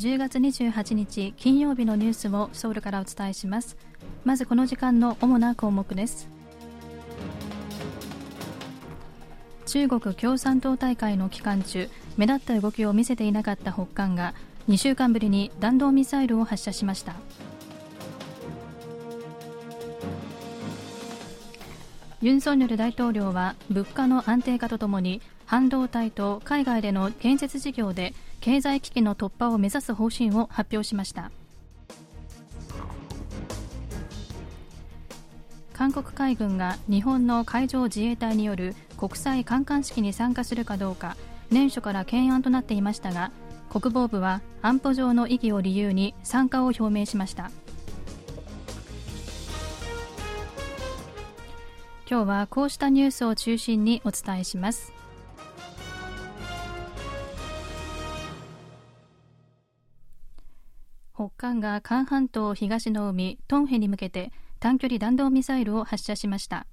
10月28日金曜日のニュースをソウルからお伝えします。まずこの時間の主な項目です。中国共産党大会の期間中目立った動きを見せていなかった北韓が2週間ぶりに弾道ミサイルを発射しました。ユン・ソンニョル大統領は物価の安定化とともに半導体と海外での建設事業で経済危機の突破を目指す方針を発表しました。韓国海軍が日本の海上自衛隊による国際観艦式に参加するかどうか年初から懸案となっていましたが国防部は安保上の意義を理由に参加を表明しました。今日はこうしたニュースを中心にお伝えします。北韓が韓半島東の海トンヘに向けて短距離弾道ミサイルを発射しました。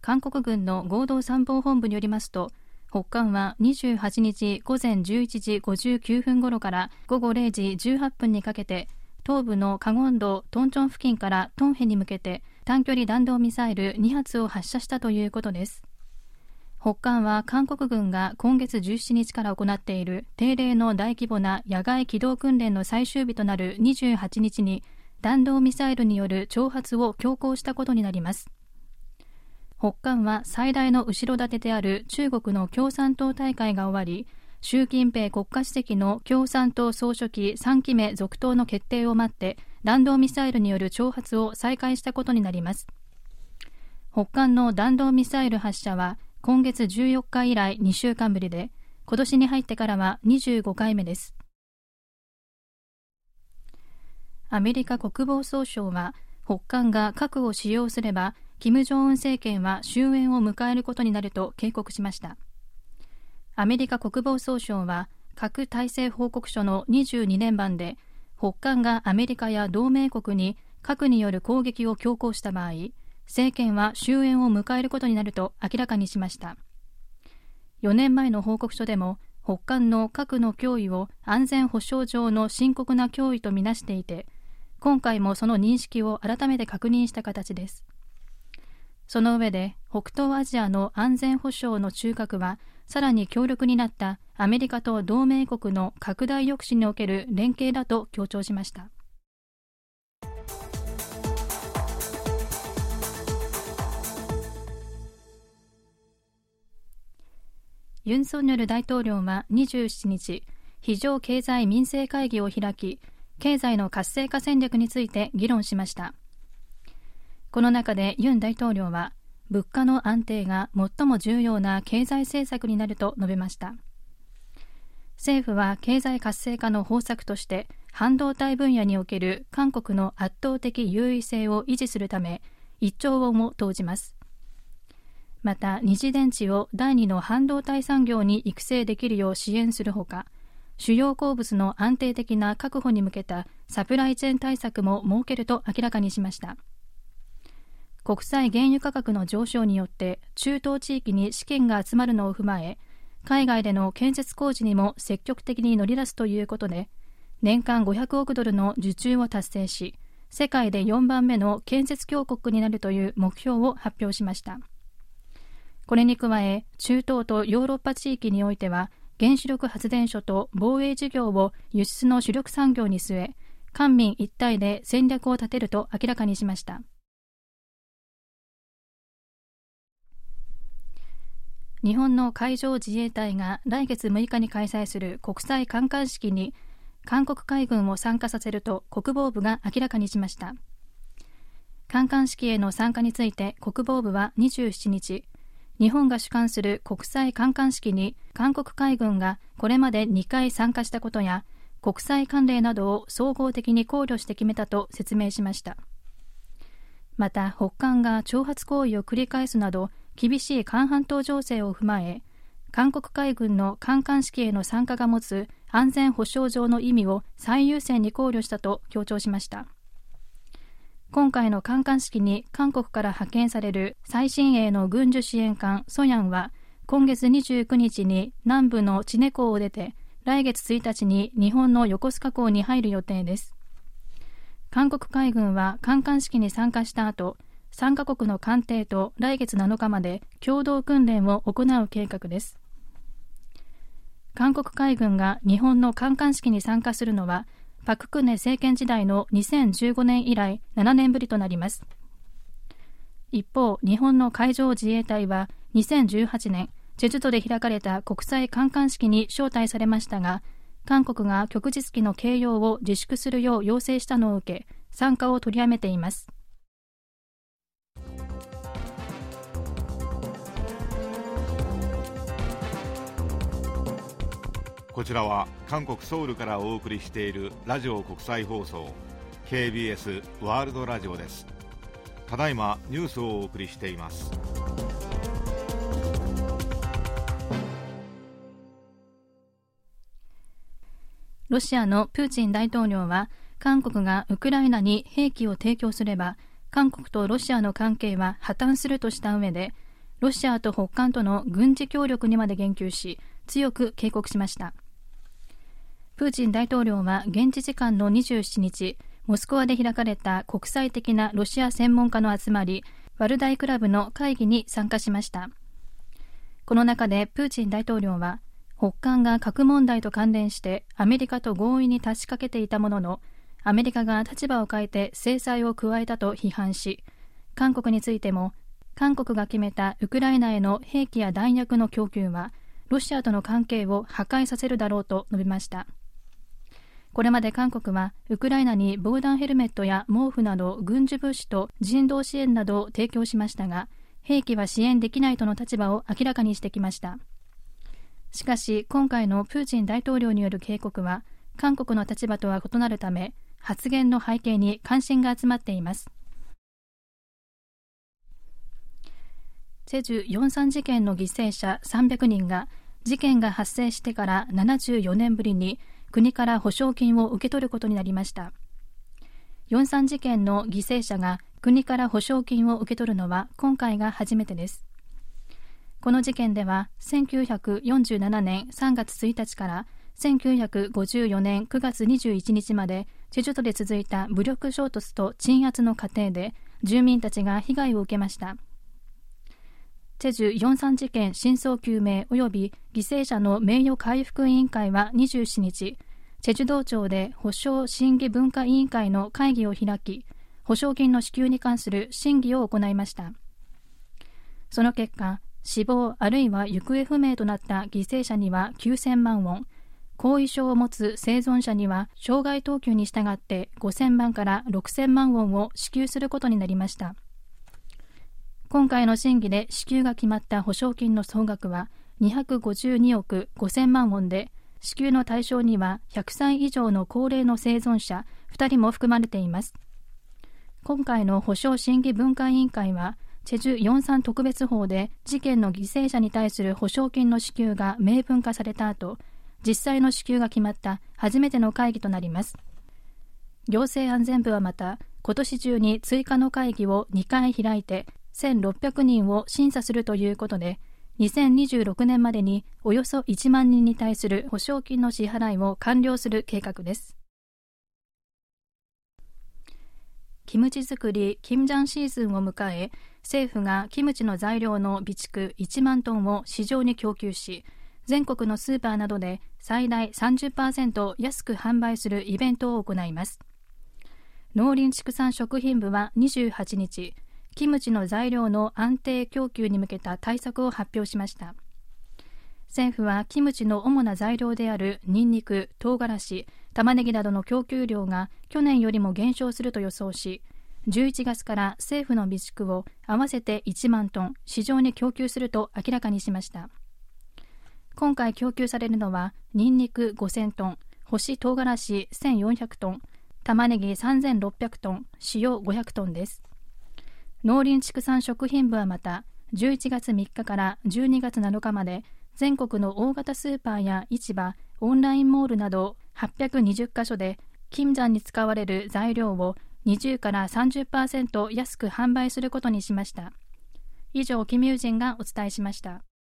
韓国軍の合同参謀本部によりますと北韓は28日午前11時59分頃から午後0時18分にかけて東部のカゴン道トンチョン付近からトンヘに向けて短距離弾道ミサイル2発を発射したということです。北韓は韓国軍が今月17日から行っている定例の大規模な野外機動訓練の最終日となる28日に弾道ミサイルによる挑発を強行したことになります。北韓は最大の後ろ盾である中国の共産党大会が終わり習近平国家主席の共産党総書記3期目続投の決定を待って弾道ミサイルによる挑発を再開したことになります。北韓の弾道ミサイル発射は今月14日以来2週間ぶりで今年に入ってからは25回目です。アメリカ国防総省は北韓が核を使用すれば金正恩政権は終焉を迎えることになると警告しました。アメリカ国防総省は核体制報告書の22年版で北韓がアメリカや同盟国に核による攻撃を強行した場合政権は終焉を迎えることになると明らかにしました。4年前の報告書でも北韓の核の脅威を安全保障上の深刻な脅威とみなしていて今回もその認識を改めて確認した形です。その上で北東アジアの安全保障の中核はさらに強力になったアメリカと同盟国の拡大抑止における連携だと強調しました。ユン・ソンニョル大統領は27日非常経済民生会議を開き経済の活性化戦略について議論しました。この中でユン大統領は物価の安定が最も重要な経済政策になると述べました。政府は経済活性化の方策として半導体分野における韓国の圧倒的優位性を維持するため1兆ウォンを投じます。また二次電池を第2の半導体産業に育成できるよう支援するほか主要鉱物の安定的な確保に向けたサプライチェーン対策も設けると明らかにしました。国際原油価格の上昇によって中東地域に資金が集まるのを踏まえ海外での建設工事にも積極的に乗り出すということで年間500億ドルの受注を達成し世界で4番目の建設強国になるという目標を発表しました。これに加え中東とヨーロッパ地域においては原子力発電所と防衛事業を輸出の主力産業に据え官民一体で戦略を立てると明らかにしました。日本の海上自衛隊が来月6日に開催する国際観艦式に韓国海軍を参加させると国防部が明らかにしました。観艦式への参加について国防部は27日日本が主管する国際観艦式に韓国海軍がこれまで2回参加したことや国際慣例などを総合的に考慮して決めたと説明しました。また北韓が挑発行為を繰り返すなど厳しい韓半島情勢を踏まえ韓国海軍の観艦式への参加が持つ安全保障上の意味を最優先に考慮したと強調しました。今回の観艦式に韓国から派遣される最新鋭の軍需支援艦ソヤンは今月29日に南部のチネ港を出て来月1日に日本の横須賀港に入る予定です。韓国海軍は観艦式に参加した後3カ国の艦艇と来月7日まで共同訓練を行う計画です。韓国海軍が日本の観艦式に参加するのはパク・クネ政権時代の2015年以来7年ぶりとなります。一方日本の海上自衛隊は2018年チェジュ島で開かれた国際観艦式に招待されましたが韓国が旭日旗の掲揚を自粛するよう要請したのを受け参加を取りやめています。こちらは韓国ソウルからお送りしているラジオ国際放送 KBS ワールドラジオです。ただいまニュースをお送りしています。ロシアのプーチン大統領は韓国がウクライナに兵器を提供すれば韓国とロシアの関係は破綻するとした上でロシアと北韓との軍事協力にまで言及し強く警告しました。プーチン大統領は現地時間の27日モスクワで開かれた国際的なロシア専門家の集まりワルダイクラブの会議に参加しました。この中でプーチン大統領は北韓が核問題と関連してアメリカと合意に達しかけていたもののアメリカが立場を変えて制裁を加えたと批判し韓国についても韓国が決めたウクライナへの兵器や弾薬の供給はロシアとの関係を破壊させるだろうと述べました。これまで韓国はウクライナに防弾ヘルメットや毛布など軍需物資と人道支援などを提供しましたが兵器は支援できないとの立場を明らかにしてきました。しかし今回のプーチン大統領による警告は韓国の立場とは異なるため発言の背景に関心が集まっています。チェジュ43事件の犠牲者300人が事件が発生してから74年ぶりに国から保証金を受け取ることになりました。43事件の犠牲者が国から保証金を受け取るのは今回が初めてです。この事件では1947年3月1日から1954年9月21日までチェジュ島で続いた武力衝突と鎮圧の過程で住民たちが被害を受けました。チェジュ43事件真相究明及び犠牲者の名誉回復委員会は27日、チェジュ道庁で保障審議文化委員会の会議を開き、保証金の支給に関する審議を行いました。その結果、死亡あるいは行方不明となった犠牲者には9000万ウォン、後遺症を持つ生存者には障害等級に従って5000万から6000万ウォンを支給することになりました。今回の審議で支給が決まった保証金の総額は252億5000万ウォンで支給の対象には100歳以上の高齢の生存者2人も含まれています。今回の保証審議分科委員会はチェジュ43特別法で事件の犠牲者に対する保証金の支給が明文化された後実際の支給が決まった初めての会議となります。行政安全部はまた今年中に追加の会議を2回開いて1600人を審査するということで、2026年までにおよそ1万人に対する保証金の支払いを完了する計画です。キムチ作り、キムジャンシーズンを迎え、政府がキムチの材料の備蓄1万トンを市場に供給し、全国のスーパーなどで最大30%安く販売するイベントを行います。農林畜産食品部は28日、キムチの材料の安定供給に向けた対策を発表しました。政府はキムチの主な材料であるニンニク、唐辛子、玉ねぎなどの供給量が去年よりも減少すると予想し11月から政府の備蓄を合わせて1万トン市場に供給すると明らかにしました。今回供給されるのはニンニク5000トン干し唐辛子1400トン玉ねぎ3600トン塩500トンです。農林畜産食品部はまた11月3日から12月7日まで全国の大型スーパーや市場オンラインモールなど820カ所で金山に使われる材料を20から30%安く販売することにしました。以上キミュージンがお伝えしました。